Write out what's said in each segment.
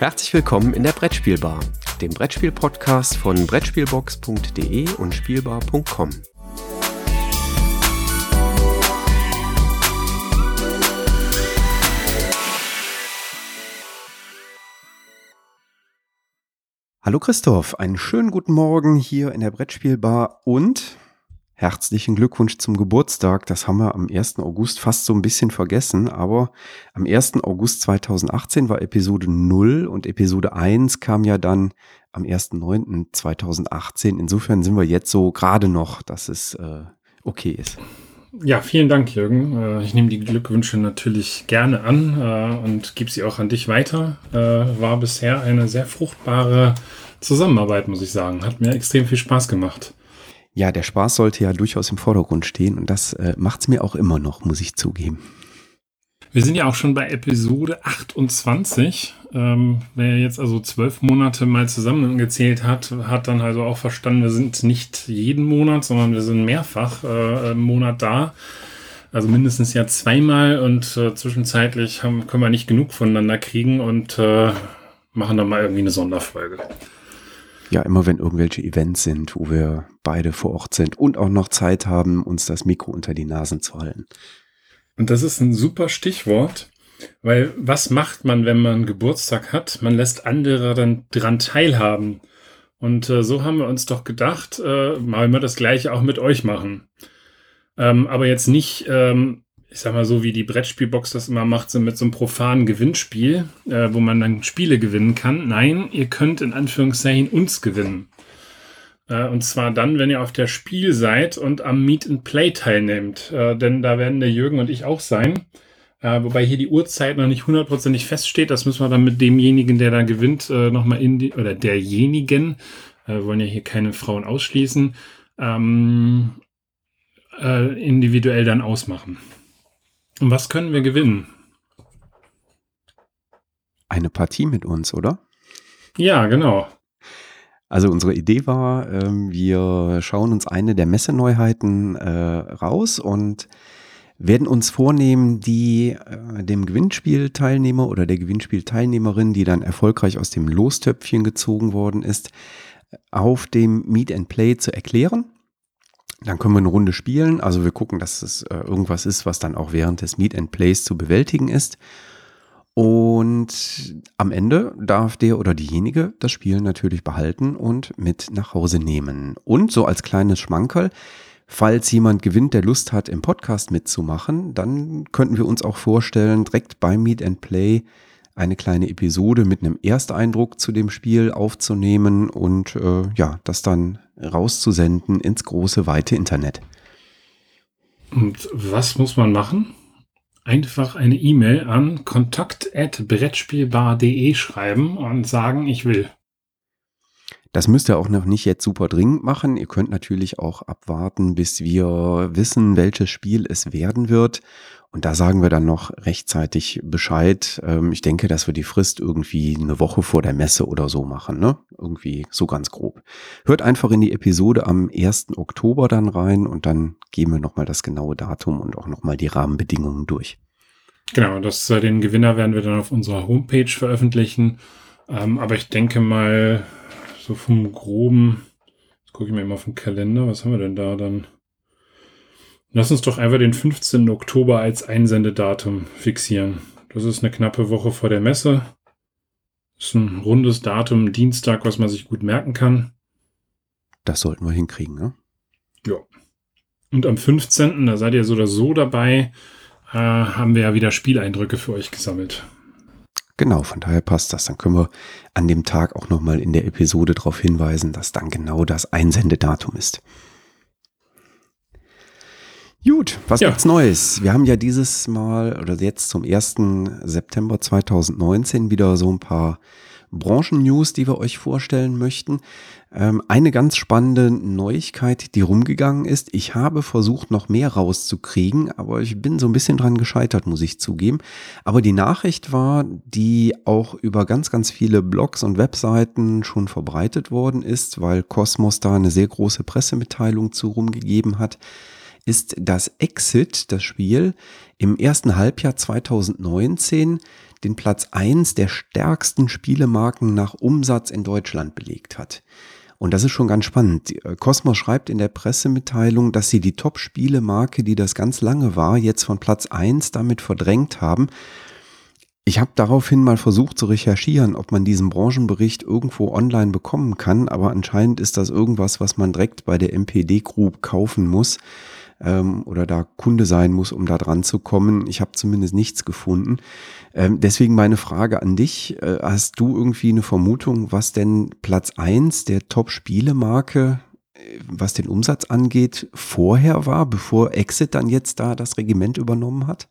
Herzlich willkommen in der Brettspielbar, dem Brettspiel-Podcast von Brettspielbox.de und Spielbar.com. Hallo Christoph, einen schönen guten Morgen hier in der Brettspielbar und herzlichen Glückwunsch zum Geburtstag. Das haben wir am 1. August fast so ein bisschen vergessen, aber am 1. August 2018 war Episode 0 und Episode 1 kam ja dann am 1.9.2018. Insofern sind wir jetzt so gerade noch, dass es äh, okay ist. Ja, vielen Dank, Jürgen. Äh, ich nehme die Glückwünsche natürlich gerne an äh, und gebe sie auch an dich weiter. Äh, war bisher eine sehr fruchtbare Zusammenarbeit, muss ich sagen. Hat mir extrem viel Spaß gemacht. Ja, der Spaß sollte ja durchaus im Vordergrund stehen und das äh, macht es mir auch immer noch, muss ich zugeben. Wir sind ja auch schon bei Episode 28. Ähm, wer jetzt also zwölf Monate mal zusammengezählt hat, hat dann also auch verstanden, wir sind nicht jeden Monat, sondern wir sind mehrfach äh, im Monat da. Also mindestens ja zweimal und äh, zwischenzeitlich haben, können wir nicht genug voneinander kriegen und äh, machen dann mal irgendwie eine Sonderfolge. Ja, immer wenn irgendwelche Events sind, wo wir beide vor Ort sind und auch noch Zeit haben, uns das Mikro unter die Nasen zu halten. Und das ist ein super Stichwort, weil was macht man, wenn man Geburtstag hat? Man lässt andere dann dran teilhaben. Und äh, so haben wir uns doch gedacht, äh, mal wir das gleiche auch mit euch machen. Ähm, aber jetzt nicht ähm, ich sag mal so, wie die Brettspielbox das immer macht, so mit so einem profanen Gewinnspiel, äh, wo man dann Spiele gewinnen kann. Nein, ihr könnt in Anführungszeichen uns gewinnen. Äh, und zwar dann, wenn ihr auf der Spiel seid und am Meet and Play teilnehmt. Äh, denn da werden der Jürgen und ich auch sein. Äh, wobei hier die Uhrzeit noch nicht hundertprozentig feststeht. Das müssen wir dann mit demjenigen, der da gewinnt, äh, nochmal in die, oder derjenigen, äh, wollen ja hier keine Frauen ausschließen, ähm, äh, individuell dann ausmachen. Was können wir gewinnen? Eine Partie mit uns, oder? Ja, genau. Also unsere Idee war, ähm, wir schauen uns eine der Messeneuheiten äh, raus und werden uns vornehmen, die äh, dem Gewinnspielteilnehmer oder der Gewinnspielteilnehmerin, die dann erfolgreich aus dem Lostöpfchen gezogen worden ist, auf dem Meet and Play zu erklären dann können wir eine Runde spielen. Also wir gucken, dass es äh, irgendwas ist, was dann auch während des Meet and Plays zu bewältigen ist. Und am Ende darf der oder diejenige das Spiel natürlich behalten und mit nach Hause nehmen. Und so als kleines Schmankerl, falls jemand gewinnt, der Lust hat, im Podcast mitzumachen, dann könnten wir uns auch vorstellen, direkt beim Meet and Play eine kleine Episode mit einem Ersteindruck zu dem Spiel aufzunehmen und äh, ja, das dann rauszusenden ins große, weite Internet. Und was muss man machen? Einfach eine E-Mail an kontakt.brettspielbar.de schreiben und sagen, ich will. Das müsst ihr auch noch nicht jetzt super dringend machen. Ihr könnt natürlich auch abwarten, bis wir wissen, welches Spiel es werden wird und da sagen wir dann noch rechtzeitig Bescheid. Ähm, ich denke, dass wir die Frist irgendwie eine Woche vor der Messe oder so machen, ne? Irgendwie so ganz grob. Hört einfach in die Episode am 1. Oktober dann rein und dann gehen wir nochmal das genaue Datum und auch nochmal die Rahmenbedingungen durch. Genau, das, äh, den Gewinner werden wir dann auf unserer Homepage veröffentlichen. Ähm, aber ich denke mal, so vom groben, jetzt gucke ich mir mal auf den Kalender, was haben wir denn da dann? Lass uns doch einfach den 15. Oktober als Einsendedatum fixieren. Das ist eine knappe Woche vor der Messe. Das ist ein rundes Datum, Dienstag, was man sich gut merken kann. Das sollten wir hinkriegen, ne? Ja. Und am 15., da seid ihr so oder so dabei, äh, haben wir ja wieder Spieleindrücke für euch gesammelt. Genau, von daher passt das. Dann können wir an dem Tag auch nochmal in der Episode darauf hinweisen, dass dann genau das Einsendedatum ist. Gut, was ja. gibt's Neues? Wir haben ja dieses Mal oder jetzt zum 1. September 2019 wieder so ein paar Branchen-News, die wir euch vorstellen möchten. Ähm, eine ganz spannende Neuigkeit, die rumgegangen ist. Ich habe versucht, noch mehr rauszukriegen, aber ich bin so ein bisschen dran gescheitert, muss ich zugeben. Aber die Nachricht war, die auch über ganz, ganz viele Blogs und Webseiten schon verbreitet worden ist, weil Cosmos da eine sehr große Pressemitteilung zu rumgegeben hat ist, dass Exit, das Spiel, im ersten Halbjahr 2019 den Platz eins der stärksten Spielemarken nach Umsatz in Deutschland belegt hat. Und das ist schon ganz spannend. Cosmos schreibt in der Pressemitteilung, dass sie die Top-Spielemarke, die das ganz lange war, jetzt von Platz eins damit verdrängt haben. Ich habe daraufhin mal versucht zu recherchieren, ob man diesen Branchenbericht irgendwo online bekommen kann, aber anscheinend ist das irgendwas, was man direkt bei der MPD Group kaufen muss ähm, oder da Kunde sein muss, um da dran zu kommen. Ich habe zumindest nichts gefunden. Ähm, deswegen meine Frage an dich. Äh, hast du irgendwie eine Vermutung, was denn Platz eins der Top-Spielemarke, äh, was den Umsatz angeht, vorher war, bevor Exit dann jetzt da das Regiment übernommen hat?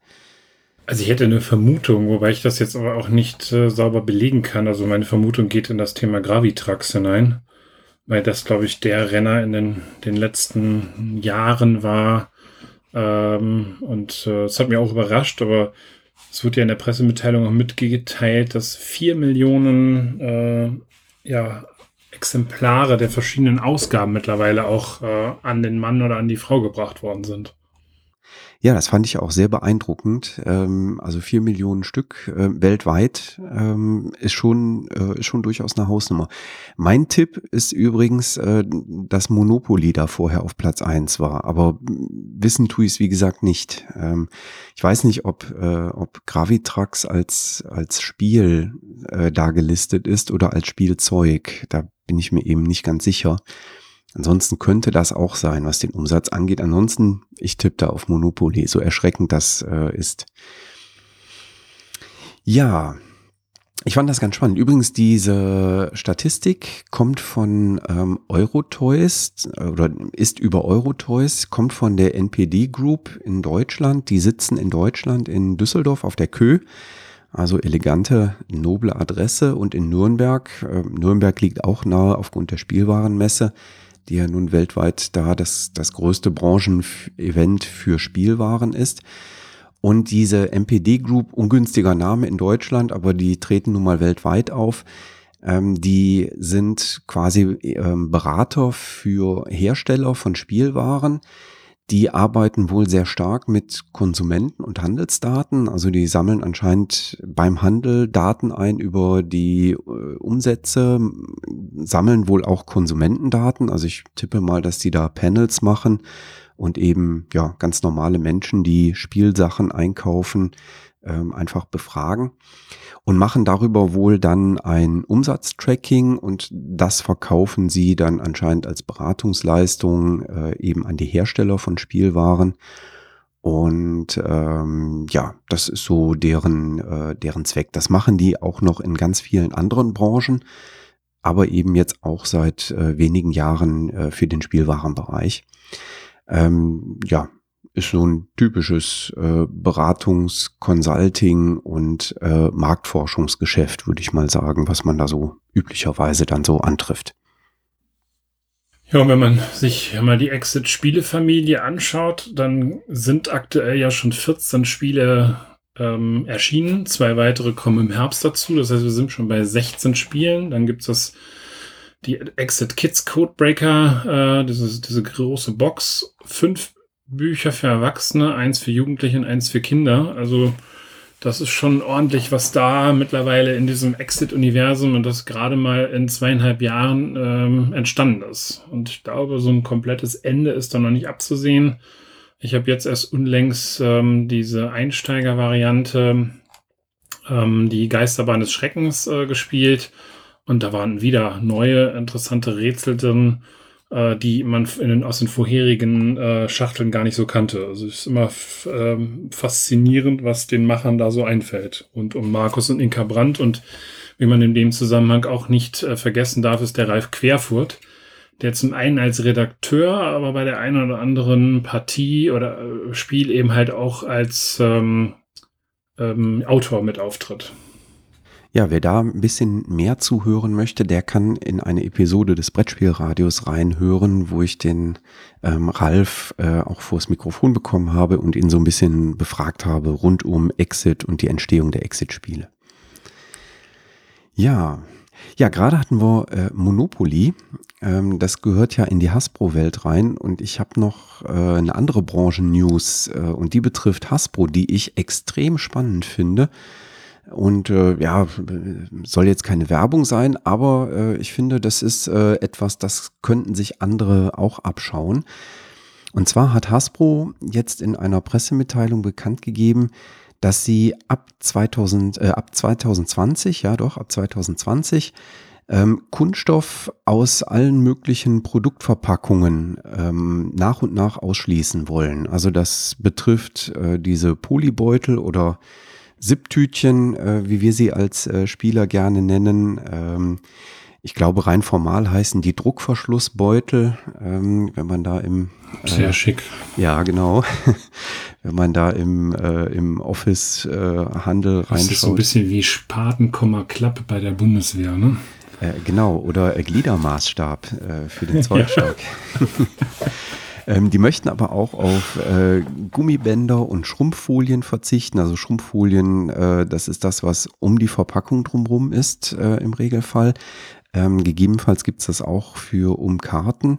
Also ich hätte eine Vermutung, wobei ich das jetzt aber auch nicht äh, sauber belegen kann. Also meine Vermutung geht in das Thema Gravitrax hinein weil das, glaube ich, der Renner in den, den letzten Jahren war. Ähm, und äh, es äh, hat mich auch überrascht, aber es wird ja in der Pressemitteilung auch mitgeteilt, dass vier Millionen äh, ja, Exemplare der verschiedenen Ausgaben mittlerweile auch äh, an den Mann oder an die Frau gebracht worden sind. Ja, das fand ich auch sehr beeindruckend. Ähm, also vier Millionen Stück äh, weltweit ähm, ist schon äh, ist schon durchaus eine Hausnummer. Mein Tipp ist übrigens, äh, dass Monopoly da vorher auf Platz eins war, aber wissen tue ich es wie gesagt nicht. Ähm, ich weiß nicht, ob äh, ob Gravitrax als als Spiel äh, da gelistet ist oder als Spielzeug. Da bin ich mir eben nicht ganz sicher. Ansonsten könnte das auch sein, was den Umsatz angeht. Ansonsten, ich tippe da auf Monopoly, so erschreckend das äh, ist. Ja, ich fand das ganz spannend. Übrigens, diese Statistik kommt von ähm, Eurotoys oder ist über Eurotoys, kommt von der NPD Group in Deutschland. Die sitzen in Deutschland in Düsseldorf auf der Kö. Also elegante, noble Adresse und in Nürnberg. Äh, Nürnberg liegt auch nahe aufgrund der Spielwarenmesse die ja nun weltweit da das, das größte Branchenevent für Spielwaren ist. Und diese MPD Group, ungünstiger Name in Deutschland, aber die treten nun mal weltweit auf. Ähm, die sind quasi ähm, Berater für Hersteller von Spielwaren die arbeiten wohl sehr stark mit Konsumenten und Handelsdaten. Also die sammeln anscheinend beim Handel Daten ein über die äh, Umsätze, sammeln wohl auch Konsumentendaten. Also ich tippe mal, dass die da Panels machen und eben ja ganz normale Menschen, die Spielsachen einkaufen, ähm, einfach befragen und machen darüber wohl dann ein Umsatztracking und das verkaufen sie dann anscheinend als Beratungsleistung äh, eben an die Hersteller von Spielwaren. Und ähm, ja, das ist so deren, äh, deren Zweck. Das machen die auch noch in ganz vielen anderen Branchen, aber eben jetzt auch seit äh, wenigen Jahren äh, für den Spielwarenbereich. Ähm, ja, ist so ein typisches äh, Beratungs-, Consulting- und äh, Marktforschungsgeschäft, würde ich mal sagen, was man da so üblicherweise dann so antrifft. Ja, und wenn man sich mal die Exit-Spielefamilie anschaut, dann sind aktuell ja schon 14 Spiele ähm, erschienen. Zwei weitere kommen im Herbst dazu. Das heißt, wir sind schon bei 16 Spielen. Dann gibt es die Exit Kids Codebreaker, äh, diese, diese große Box. Fünf Bücher für Erwachsene, eins für Jugendliche und eins für Kinder. Also das ist schon ordentlich, was da mittlerweile in diesem Exit-Universum und das gerade mal in zweieinhalb Jahren ähm, entstanden ist. Und ich glaube, so ein komplettes Ende ist da noch nicht abzusehen. Ich habe jetzt erst unlängst ähm, diese Einsteiger-Variante, ähm, die Geisterbahn des Schreckens äh, gespielt. Und da waren wieder neue, interessante Rätsel drin äh, die man den, aus den vorherigen äh, Schachteln gar nicht so kannte. Also es ist immer ähm, faszinierend, was den Machern da so einfällt. Und um Markus und Inka Brandt und wie man in dem Zusammenhang auch nicht äh, vergessen darf, ist der Ralf Querfurt, der zum einen als Redakteur, aber bei der einen oder anderen Partie oder äh, Spiel eben halt auch als ähm, ähm, Autor mit auftritt. Ja, wer da ein bisschen mehr zuhören möchte, der kann in eine Episode des Brettspielradios reinhören, wo ich den ähm, Ralf äh, auch vors Mikrofon bekommen habe und ihn so ein bisschen befragt habe rund um Exit und die Entstehung der Exit-Spiele. Ja, Ja, gerade hatten wir äh, Monopoly. Ähm, das gehört ja in die Hasbro-Welt rein. Und ich habe noch äh, eine andere Branchen-News äh, und die betrifft Hasbro, die ich extrem spannend finde. Und äh, ja, soll jetzt keine Werbung sein, aber äh, ich finde, das ist äh, etwas, das könnten sich andere auch abschauen. Und zwar hat Hasbro jetzt in einer Pressemitteilung bekannt gegeben, dass sie ab 2000, äh, ab 2020, ja doch, ab 2020 ähm, Kunststoff aus allen möglichen Produktverpackungen ähm, nach und nach ausschließen wollen. Also das betrifft äh, diese Polybeutel oder Sipptütchen, äh, wie wir sie als äh, Spieler gerne nennen. Ähm, ich glaube, rein formal heißen die Druckverschlussbeutel, ähm, wenn man da im äh, sehr schick. Ja, genau. wenn man da im, äh, im Office-Handel äh, reinschaut. Das ist so ein bisschen wie Spaten, Klappe bei der Bundeswehr, ne? Äh, genau, oder Gliedermaßstab äh, für den Zollstock. ähm, die möchten aber auch auf äh, Gummibänder und Schrumpffolien verzichten. Also Schrumpffolien, äh, das ist das, was um die Verpackung drumherum ist äh, im Regelfall. Ähm, gegebenenfalls gibt es das auch für Umkarten.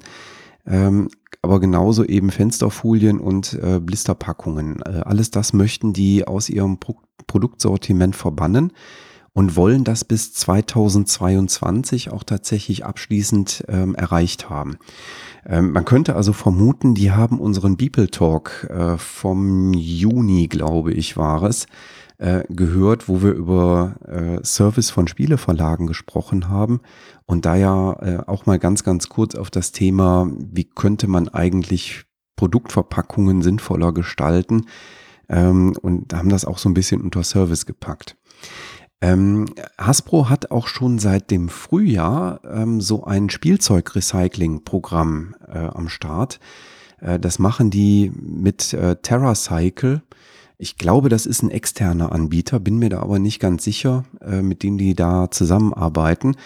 Ähm, aber genauso eben Fensterfolien und äh, Blisterpackungen. Äh, alles das möchten die aus ihrem Pro Produktsortiment verbannen und wollen das bis 2022 auch tatsächlich abschließend ähm, erreicht haben. Ähm, man könnte also vermuten, die haben unseren Beeple Talk äh, vom Juni, glaube ich, war es, äh, gehört, wo wir über äh, Service von Spieleverlagen gesprochen haben und da ja äh, auch mal ganz, ganz kurz auf das Thema, wie könnte man eigentlich Produktverpackungen sinnvoller gestalten ähm, und haben das auch so ein bisschen unter Service gepackt. Ähm, Hasbro hat auch schon seit dem Frühjahr ähm, so ein Spielzeugrecycling-Programm äh, am Start. Äh, das machen die mit äh, TerraCycle. Ich glaube, das ist ein externer Anbieter, bin mir da aber nicht ganz sicher, äh, mit dem die da zusammenarbeiten.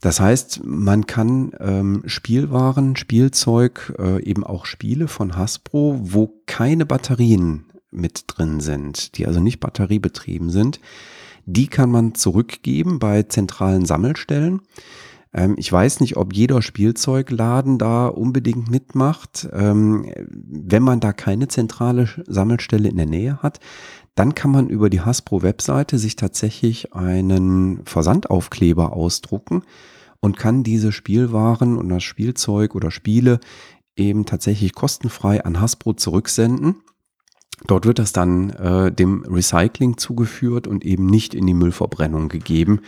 Das heißt, man kann ähm, Spielwaren, Spielzeug, äh, eben auch Spiele von Hasbro, wo keine Batterien mit drin sind, die also nicht batteriebetrieben sind, die kann man zurückgeben bei zentralen Sammelstellen. Ähm, ich weiß nicht, ob jeder Spielzeugladen da unbedingt mitmacht. Ähm, wenn man da keine zentrale Sammelstelle in der Nähe hat, dann kann man über die Hasbro-Webseite sich tatsächlich einen Versandaufkleber ausdrucken und kann diese Spielwaren und das Spielzeug oder Spiele eben tatsächlich kostenfrei an Hasbro zurücksenden. Dort wird das dann äh, dem Recycling zugeführt und eben nicht in die Müllverbrennung gegeben,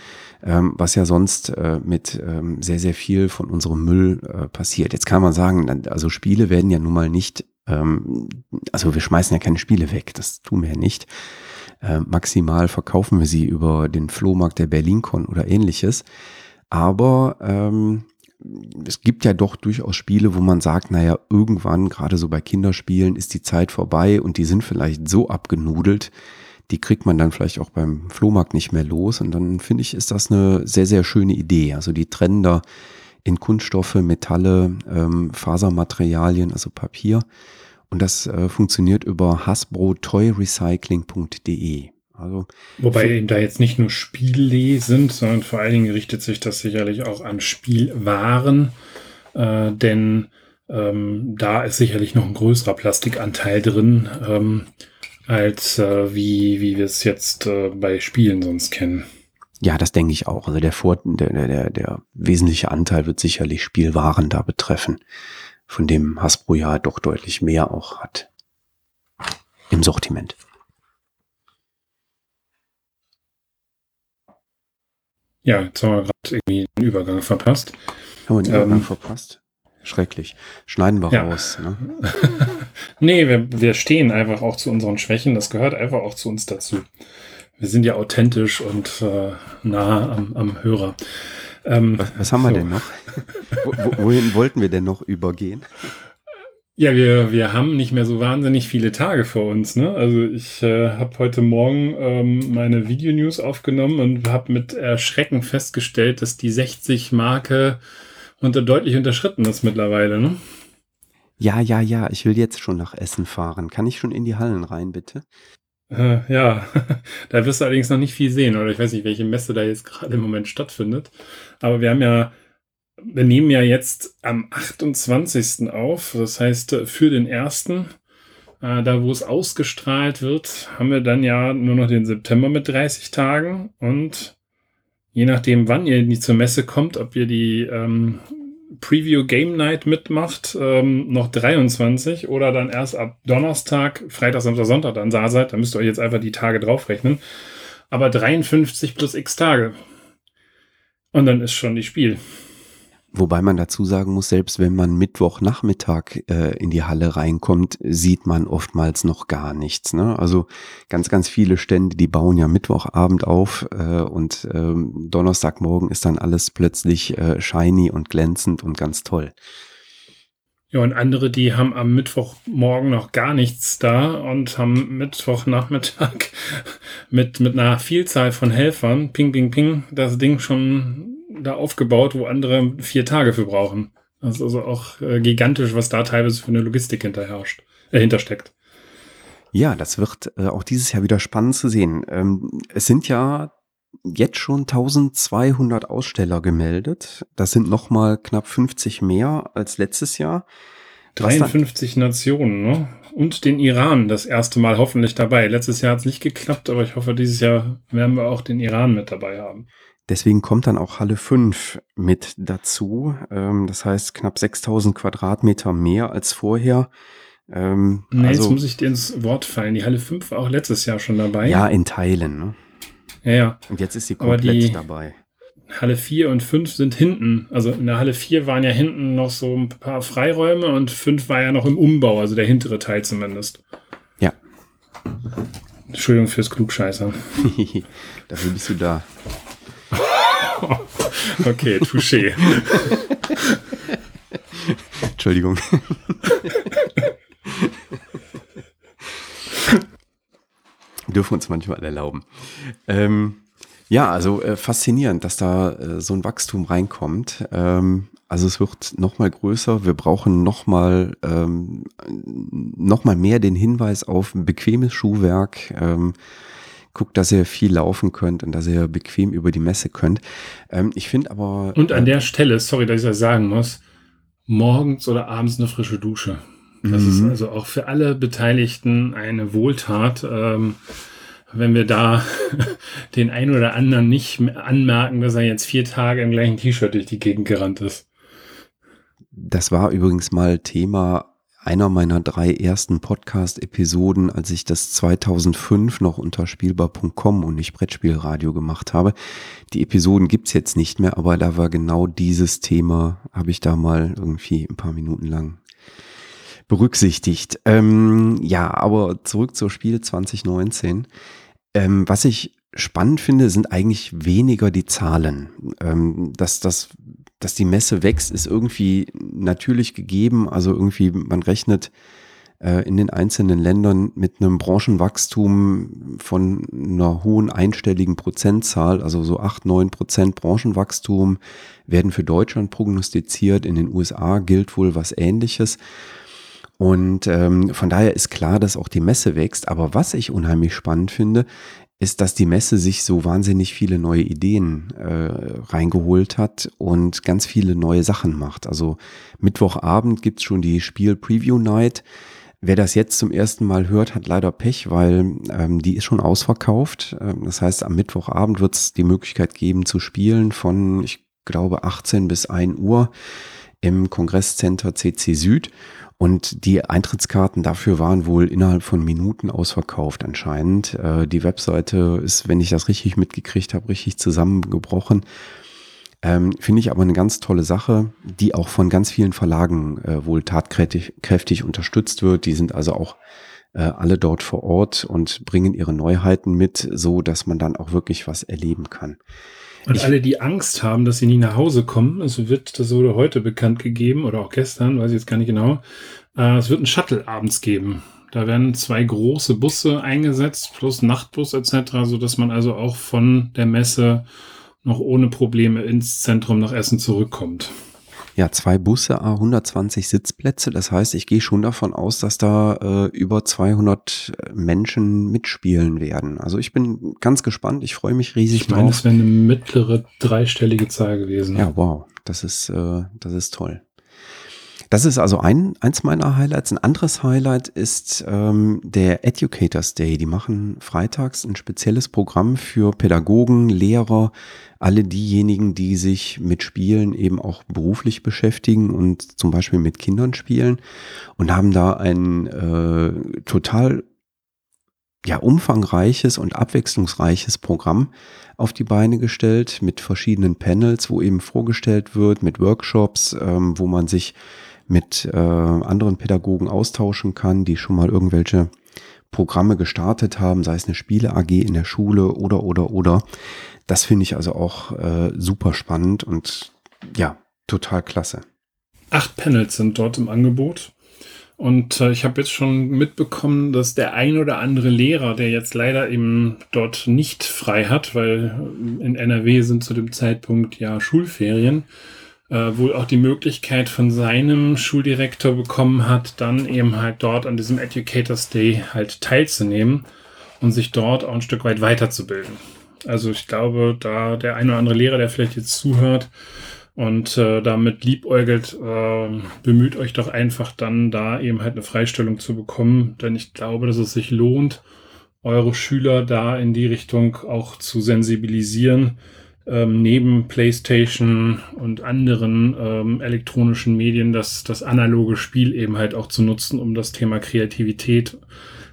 ähm, was ja sonst äh, mit ähm, sehr, sehr viel von unserem Müll äh, passiert. Jetzt kann man sagen, also Spiele werden ja nun mal nicht, ähm, also wir schmeißen ja keine Spiele weg, das tun wir ja nicht. Äh, maximal verkaufen wir sie über den Flohmarkt der BerlinCon oder ähnliches. Aber ähm, es gibt ja doch durchaus Spiele, wo man sagt, naja, irgendwann, gerade so bei Kinderspielen, ist die Zeit vorbei und die sind vielleicht so abgenudelt, die kriegt man dann vielleicht auch beim Flohmarkt nicht mehr los. Und dann finde ich, ist das eine sehr, sehr schöne Idee. Also die trennen da in Kunststoffe, Metalle, ähm, Fasermaterialien, also Papier. Und das äh, funktioniert über hasbrotoyrecycling.de. Also Wobei eben da jetzt nicht nur Spiele sind, sondern vor allen Dingen richtet sich das sicherlich auch an Spielwaren, äh, denn ähm, da ist sicherlich noch ein größerer Plastikanteil drin, ähm, als äh, wie, wie wir es jetzt äh, bei Spielen sonst kennen. Ja, das denke ich auch. Also der, Vor der, der, der wesentliche Anteil wird sicherlich Spielwaren da betreffen, von dem Hasbro ja doch deutlich mehr auch hat im Sortiment. Ja, jetzt haben wir gerade irgendwie den Übergang verpasst. Haben wir den Übergang ähm, verpasst? Schrecklich. Schneiden wir ja. raus. Ne? nee, wir, wir stehen einfach auch zu unseren Schwächen. Das gehört einfach auch zu uns dazu. Wir sind ja authentisch und äh, nah am, am Hörer. Ähm, was, was, haben wir so. denn noch? wohin wollten wir denn noch übergehen? Ja, wir, wir haben nicht mehr so wahnsinnig viele Tage vor uns. Ne? Also ich äh, habe heute Morgen ähm, meine Videonews aufgenommen und habe mit Erschrecken festgestellt, dass die 60-Marke unter deutlich unterschritten ist mittlerweile. Ne? Ja, ja, ja, ich will jetzt schon nach Essen fahren. Kann ich schon in die Hallen rein, bitte? Äh, ja, da wirst du allerdings noch nicht viel sehen, oder ich weiß nicht, welche Messe da jetzt gerade im Moment stattfindet. Aber wir haben ja, wir nehmen ja jetzt am 28. auf, das heißt für den ersten. Äh, da, wo es ausgestrahlt wird, haben wir dann ja nur noch den September mit 30 Tagen und je nachdem, wann ihr in die zur Messe kommt, ob ihr die ähm, Preview Game Night mitmacht, ähm, noch 23 oder dann erst ab Donnerstag, Freitag, Samstag, Sonntag dann da seid, dann müsst ihr euch jetzt einfach die Tage draufrechnen. Aber 53 plus x Tage. Und dann ist schon die Spiel. Wobei man dazu sagen muss, selbst wenn man Mittwochnachmittag äh, in die Halle reinkommt, sieht man oftmals noch gar nichts. Ne? Also ganz, ganz viele Stände, die bauen ja Mittwochabend auf äh, und ähm, Donnerstagmorgen ist dann alles plötzlich äh, shiny und glänzend und ganz toll. Ja, und andere, die haben am Mittwochmorgen noch gar nichts da und haben Mittwochnachmittag mit, mit einer Vielzahl von Helfern, ping, ping, ping, das Ding schon da aufgebaut, wo andere vier Tage für brauchen. Das ist also auch äh, gigantisch, was da teilweise für eine Logistik hinterherrscht, äh, hintersteckt. Ja, das wird äh, auch dieses Jahr wieder spannend zu sehen. Ähm, es sind ja jetzt schon 1200 Aussteller gemeldet. Das sind nochmal knapp 50 mehr als letztes Jahr. 53 Nationen, ne? Und den Iran das erste Mal hoffentlich dabei. Letztes Jahr hat es nicht geklappt, aber ich hoffe, dieses Jahr werden wir auch den Iran mit dabei haben. Deswegen kommt dann auch Halle 5 mit dazu. Ähm, das heißt knapp 6000 Quadratmeter mehr als vorher. Ähm, nee, also, jetzt muss ich dir ins Wort fallen. Die Halle 5 war auch letztes Jahr schon dabei. Ja, in Teilen. Ne? Ja, ja. Und jetzt ist sie komplett die dabei. Halle 4 und 5 sind hinten. Also in der Halle 4 waren ja hinten noch so ein paar Freiräume und 5 war ja noch im Umbau, also der hintere Teil zumindest. Ja. Entschuldigung fürs Klugscheißer. Dafür bist du da. okay, touché. Entschuldigung. Dürfen uns manchmal erlauben. Ähm, ja, also äh, faszinierend, dass da äh, so ein Wachstum reinkommt. Ähm, also es wird noch mal größer. Wir brauchen noch mal ähm, noch mehr den Hinweis auf ein bequemes Schuhwerk. Ähm, guckt, dass ihr viel laufen könnt und dass ihr bequem über die Messe könnt. Ähm, ich finde aber. Und an äh, der Stelle, sorry, dass ich das sagen muss, morgens oder abends eine frische Dusche. Das mhm. ist also auch für alle Beteiligten eine Wohltat. Ähm, wenn wir da den einen oder anderen nicht anmerken, dass er jetzt vier Tage im gleichen T-Shirt durch die Gegend gerannt ist. Das war übrigens mal Thema einer meiner drei ersten Podcast-Episoden, als ich das 2005 noch unter spielbar.com und nicht Brettspielradio gemacht habe. Die Episoden gibt's jetzt nicht mehr, aber da war genau dieses Thema, habe ich da mal irgendwie ein paar Minuten lang berücksichtigt. Ähm, ja, aber zurück zur Spiel 2019. Ähm, was ich spannend finde, sind eigentlich weniger die Zahlen. Ähm, dass, das, dass die Messe wächst, ist irgendwie natürlich gegeben. Also irgendwie, man rechnet äh, in den einzelnen Ländern mit einem Branchenwachstum von einer hohen einstelligen Prozentzahl, also so acht neun Prozent Branchenwachstum werden für Deutschland prognostiziert. In den USA gilt wohl was ähnliches. Und ähm, von daher ist klar, dass auch die Messe wächst. Aber was ich unheimlich spannend finde, ist, dass die Messe sich so wahnsinnig viele neue Ideen äh, reingeholt hat und ganz viele neue Sachen macht. Also Mittwochabend gibt's schon die Spiel-Preview-Night. Wer das jetzt zum ersten Mal hört, hat leider Pech, weil ähm, die ist schon ausverkauft. Ähm, das heißt, am Mittwochabend wird's die Möglichkeit geben zu spielen von, ich glaube, 18 bis 1 Uhr im Kongresscenter CC Süd. Und die Eintrittskarten dafür waren wohl innerhalb von Minuten ausverkauft anscheinend. Äh, die Webseite ist, wenn ich das richtig mitgekriegt habe, richtig zusammengebrochen. Ähm, Finde ich aber eine ganz tolle Sache, die auch von ganz vielen Verlagen äh, wohl tatkräftig kräftig unterstützt wird. Die sind also auch äh, alle dort vor Ort und bringen ihre Neuheiten mit, so dass man dann auch wirklich was erleben kann. Und ich, alle, die Angst haben, dass sie nie nach Hause kommen, also wird, das wurde heute bekannt gegeben oder auch gestern, weiß ich jetzt gar nicht genau, äh, es wird ein Shuttle abends geben. Da werden zwei große Busse eingesetzt, plus Nachtbus etc., so dass man also auch von der Messe noch ohne Probleme ins Zentrum nach Essen zurückkommt. Ja, zwei Busse, 120 Sitzplätze. Das heißt, ich gehe schon davon aus, dass da äh, über 200 Menschen mitspielen werden. Also ich bin ganz gespannt. Ich freue mich riesig ich meine, drauf. Es wäre eine mittlere dreistellige Zahl gewesen. Ja, wow. Das ist, äh, das ist toll. Das ist also ein, eins meiner Highlights. Ein anderes Highlight ist ähm, der Educators Day. Die machen freitags ein spezielles Programm für Pädagogen, Lehrer, alle diejenigen, die sich mit Spielen eben auch beruflich beschäftigen und zum Beispiel mit Kindern spielen und haben da ein äh, total ja, umfangreiches und abwechslungsreiches Programm auf die Beine gestellt mit verschiedenen Panels, wo eben vorgestellt wird, mit Workshops, ähm, wo man sich mit äh, anderen Pädagogen austauschen kann, die schon mal irgendwelche Programme gestartet haben, sei es eine Spiele AG in der Schule oder oder oder. Das finde ich also auch äh, super spannend und ja, total klasse. Acht Panels sind dort im Angebot. Und äh, ich habe jetzt schon mitbekommen, dass der ein oder andere Lehrer, der jetzt leider eben dort nicht frei hat, weil in NRW sind zu dem Zeitpunkt ja Schulferien, äh, wohl auch die Möglichkeit von seinem Schuldirektor bekommen hat, dann eben halt dort an diesem Educators Day halt teilzunehmen und sich dort auch ein Stück weit weiterzubilden. Also ich glaube, da der ein oder andere Lehrer, der vielleicht jetzt zuhört und äh, damit liebäugelt, äh, bemüht euch doch einfach dann da eben halt eine Freistellung zu bekommen, denn ich glaube, dass es sich lohnt, eure Schüler da in die Richtung auch zu sensibilisieren, ähm, neben PlayStation und anderen ähm, elektronischen Medien das, das analoge Spiel eben halt auch zu nutzen, um das Thema Kreativität,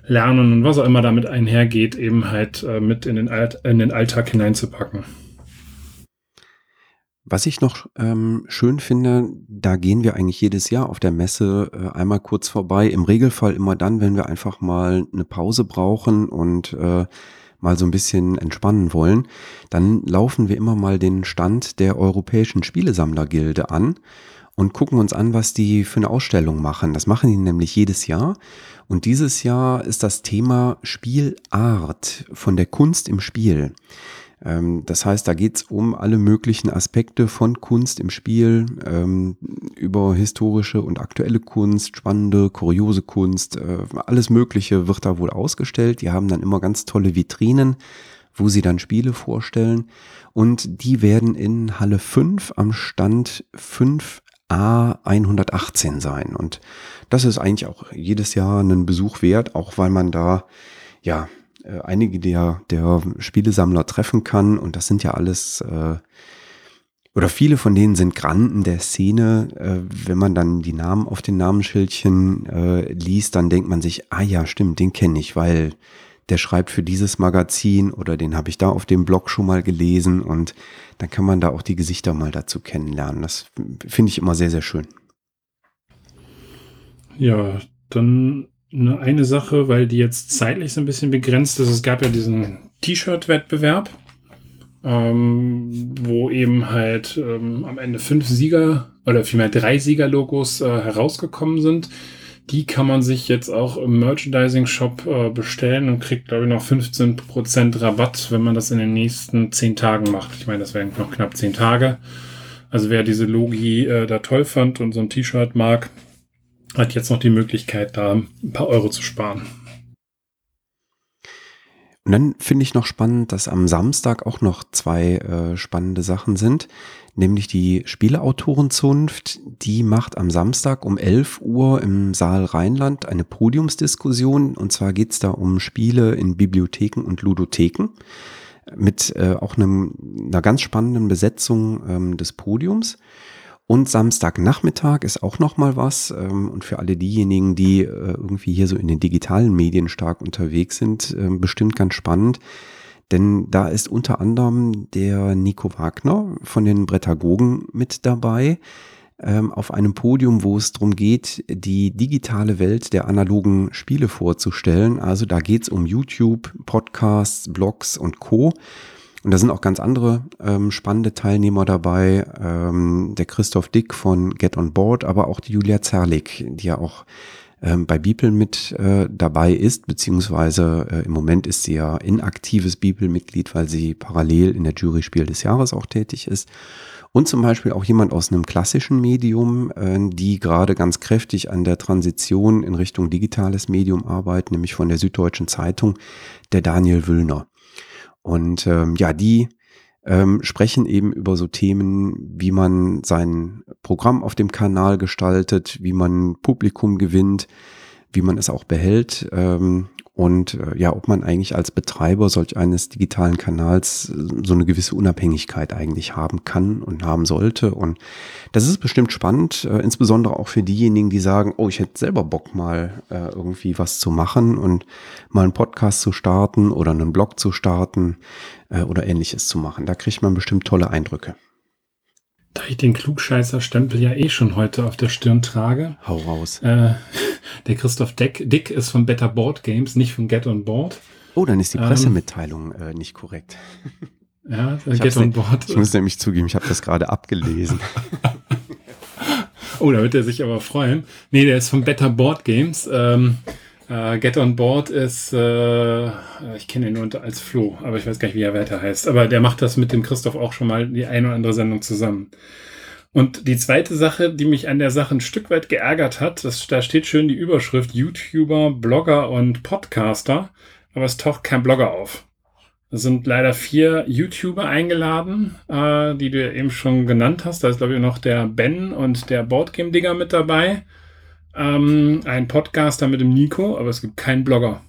Lernen und was auch immer damit einhergeht, eben halt äh, mit in den, in den Alltag hineinzupacken. Was ich noch ähm, schön finde, da gehen wir eigentlich jedes Jahr auf der Messe äh, einmal kurz vorbei. Im Regelfall immer dann, wenn wir einfach mal eine Pause brauchen und äh, mal so ein bisschen entspannen wollen, dann laufen wir immer mal den Stand der Europäischen Spielesammlergilde an und gucken uns an, was die für eine Ausstellung machen. Das machen die nämlich jedes Jahr. Und dieses Jahr ist das Thema Spielart von der Kunst im Spiel. Ähm, das heißt, da geht es um alle möglichen Aspekte von Kunst im Spiel, ähm, über historische und aktuelle Kunst, spannende, kuriose Kunst, äh, alles Mögliche wird da wohl ausgestellt. Die haben dann immer ganz tolle Vitrinen, wo sie dann Spiele vorstellen. Und die werden in Halle 5 am Stand 5a 118 sein. Und das ist eigentlich auch jedes Jahr einen Besuch wert, auch weil man da ja äh, einige der, der Spielesammler treffen kann. Und das sind ja alles, äh, oder viele von denen sind Granden der Szene. Äh, wenn man dann die Namen auf den Namensschildchen äh, liest, dann denkt man sich, ah ja, stimmt, den kenne ich, weil der schreibt für dieses Magazin oder den habe ich da auf dem Blog schon mal gelesen und dann kann man da auch die Gesichter mal dazu kennenlernen. Das finde ich immer sehr, sehr schön. Ja, dann eine, eine Sache, weil die jetzt zeitlich so ein bisschen begrenzt ist. Es gab ja diesen T-Shirt-Wettbewerb, ähm, wo eben halt ähm, am Ende fünf Sieger oder vielmehr drei Sieger-Logos äh, herausgekommen sind. Die kann man sich jetzt auch im Merchandising-Shop äh, bestellen und kriegt, glaube ich, noch 15% Rabatt, wenn man das in den nächsten zehn Tagen macht. Ich meine, das wären noch knapp zehn Tage. Also wer diese Logi äh, da toll fand und so ein T-Shirt mag, hat jetzt noch die Möglichkeit, da ein paar Euro zu sparen. Und dann finde ich noch spannend, dass am Samstag auch noch zwei äh, spannende Sachen sind. Nämlich die Spieleautorenzunft, die macht am Samstag um 11 Uhr im Saal Rheinland eine Podiumsdiskussion. Und zwar geht es da um Spiele in Bibliotheken und Ludotheken mit äh, auch einem, einer ganz spannenden Besetzung ähm, des Podiums. Und Samstagnachmittag ist auch noch mal was. Ähm, und für alle diejenigen, die äh, irgendwie hier so in den digitalen Medien stark unterwegs sind, ähm, bestimmt ganz spannend. Denn da ist unter anderem der Nico Wagner von den Bretagogen mit dabei ähm, auf einem Podium, wo es darum geht, die digitale Welt der analogen Spiele vorzustellen. Also da geht es um YouTube, Podcasts, Blogs und Co. Und da sind auch ganz andere ähm, spannende Teilnehmer dabei. Ähm, der Christoph Dick von Get On Board, aber auch die Julia Zerlik, die ja auch ähm, bei Bibel mit äh, dabei ist, beziehungsweise äh, im Moment ist sie ja inaktives Bibelmitglied, weil sie parallel in der Jury Spiel des Jahres auch tätig ist. Und zum Beispiel auch jemand aus einem klassischen Medium, äh, die gerade ganz kräftig an der Transition in Richtung digitales Medium arbeiten, nämlich von der Süddeutschen Zeitung, der Daniel Wüllner. Und ähm, ja, die ähm, sprechen eben über so Themen, wie man sein Programm auf dem Kanal gestaltet, wie man Publikum gewinnt, wie man es auch behält. Ähm, und äh, ja, ob man eigentlich als Betreiber solch eines digitalen Kanals äh, so eine gewisse Unabhängigkeit eigentlich haben kann und haben sollte. Und das ist bestimmt spannend, äh, insbesondere auch für diejenigen, die sagen, oh, ich hätte selber Bock mal äh, irgendwie was zu machen und mal einen Podcast zu starten oder einen Blog zu starten äh, oder ähnliches zu machen. Da kriegt man bestimmt tolle Eindrücke. Da ich den Klugscheißer-Stempel ja eh schon heute auf der Stirn trage. Hau raus. Äh, der Christoph Deck, Dick ist von Better Board Games, nicht von Get on Board. Oh, dann ist die ähm, Pressemitteilung ähm, äh, nicht korrekt. Ja, ich Get on Board. Ich muss nämlich zugeben, ich habe das gerade abgelesen. oh, da wird er sich aber freuen. Nee, der ist von Better Board Games. Ähm, Uh, Get on Board ist, äh, ich kenne ihn nur als Flo, aber ich weiß gar nicht, wie er weiter heißt. Aber der macht das mit dem Christoph auch schon mal die eine oder andere Sendung zusammen. Und die zweite Sache, die mich an der Sache ein Stück weit geärgert hat, das, da steht schön die Überschrift YouTuber, Blogger und Podcaster, aber es taucht kein Blogger auf. Es sind leider vier YouTuber eingeladen, äh, die du eben schon genannt hast. Da ist, glaube ich, noch der Ben und der Boardgame Digger mit dabei ähm, ein Podcaster mit dem Nico, aber es gibt keinen Blogger.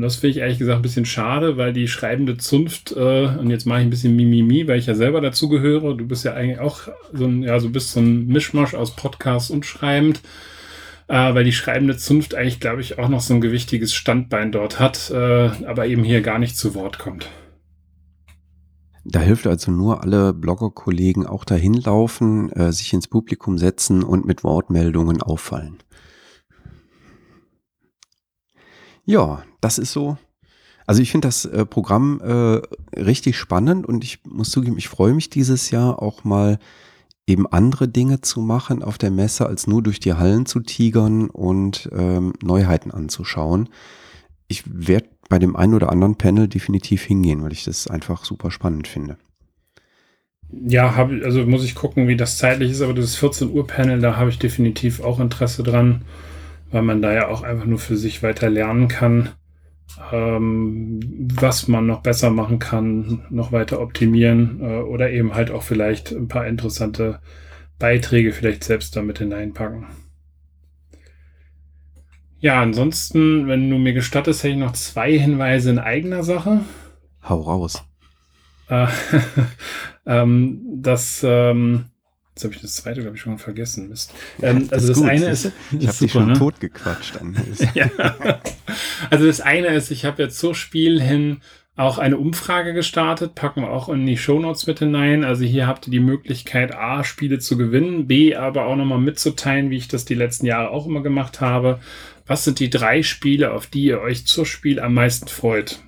Und das finde ich ehrlich gesagt ein bisschen schade, weil die schreibende Zunft, äh, und jetzt mache ich ein bisschen Mimimi, weil ich ja selber dazu gehöre. Du bist ja eigentlich auch so ein, ja, so bist so Mischmasch aus Podcast und schreibend. Äh, weil die schreibende Zunft eigentlich, glaube ich, auch noch so ein gewichtiges Standbein dort hat, äh, aber eben hier gar nicht zu Wort kommt. Da hilft also nur alle Blogger-Kollegen auch dahin laufen, äh, sich ins Publikum setzen und mit Wortmeldungen auffallen. Ja, das ist so. Also ich finde das äh, Programm äh, richtig spannend und ich muss zugeben, ich freue mich dieses Jahr auch mal eben andere Dinge zu machen auf der Messe, als nur durch die Hallen zu tigern und ähm, Neuheiten anzuschauen. Ich werde bei dem einen oder anderen Panel definitiv hingehen, weil ich das einfach super spannend finde. Ja, hab, also muss ich gucken, wie das zeitlich ist, aber das 14 Uhr Panel, da habe ich definitiv auch Interesse dran weil man da ja auch einfach nur für sich weiter lernen kann, ähm, was man noch besser machen kann, noch weiter optimieren äh, oder eben halt auch vielleicht ein paar interessante Beiträge vielleicht selbst damit hineinpacken. Ja, ansonsten, wenn du mir gestattest, hätte ich noch zwei Hinweise in eigener Sache. Hau raus. Äh, ähm, das ähm, Jetzt habe ich das zweite, glaube ich, schon vergessen. Mist. Ähm, also das, das eine ist. Ich habe dich schon ne? tot gequatscht. ja. Also das eine ist, ich habe jetzt zur Spiel hin auch eine Umfrage gestartet, packen wir auch in die Shownotes mit hinein. Also hier habt ihr die Möglichkeit, A, Spiele zu gewinnen, B, aber auch nochmal mitzuteilen, wie ich das die letzten Jahre auch immer gemacht habe. Was sind die drei Spiele, auf die ihr euch zur Spiel am meisten freut?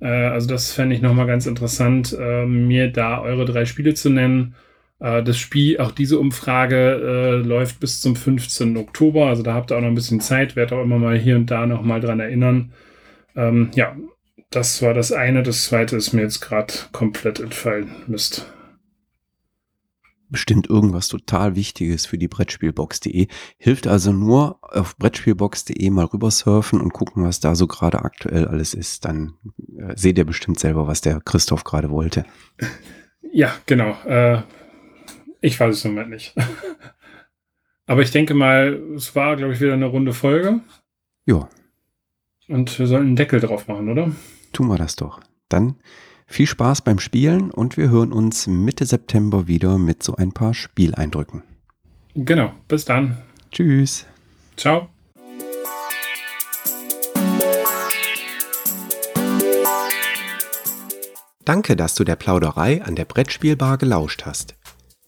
Äh, also das fände ich nochmal ganz interessant, äh, mir da eure drei Spiele zu nennen das Spiel, auch diese Umfrage äh, läuft bis zum 15. Oktober, also da habt ihr auch noch ein bisschen Zeit, werde auch immer mal hier und da noch mal dran erinnern. Ähm, ja, das war das eine. Das zweite ist mir jetzt gerade komplett entfallen. Mist. Bestimmt irgendwas total Wichtiges für die Brettspielbox.de. Hilft also nur auf Brettspielbox.de mal rübersurfen und gucken, was da so gerade aktuell alles ist. Dann äh, seht ihr bestimmt selber, was der Christoph gerade wollte. Ja, genau. Äh, ich weiß es im Moment nicht. Aber ich denke mal, es war, glaube ich, wieder eine runde Folge. Ja. Und wir sollten einen Deckel drauf machen, oder? Tun wir das doch. Dann viel Spaß beim Spielen und wir hören uns Mitte September wieder mit so ein paar Spieleindrücken. Genau. Bis dann. Tschüss. Ciao. Danke, dass du der Plauderei an der Brettspielbar gelauscht hast.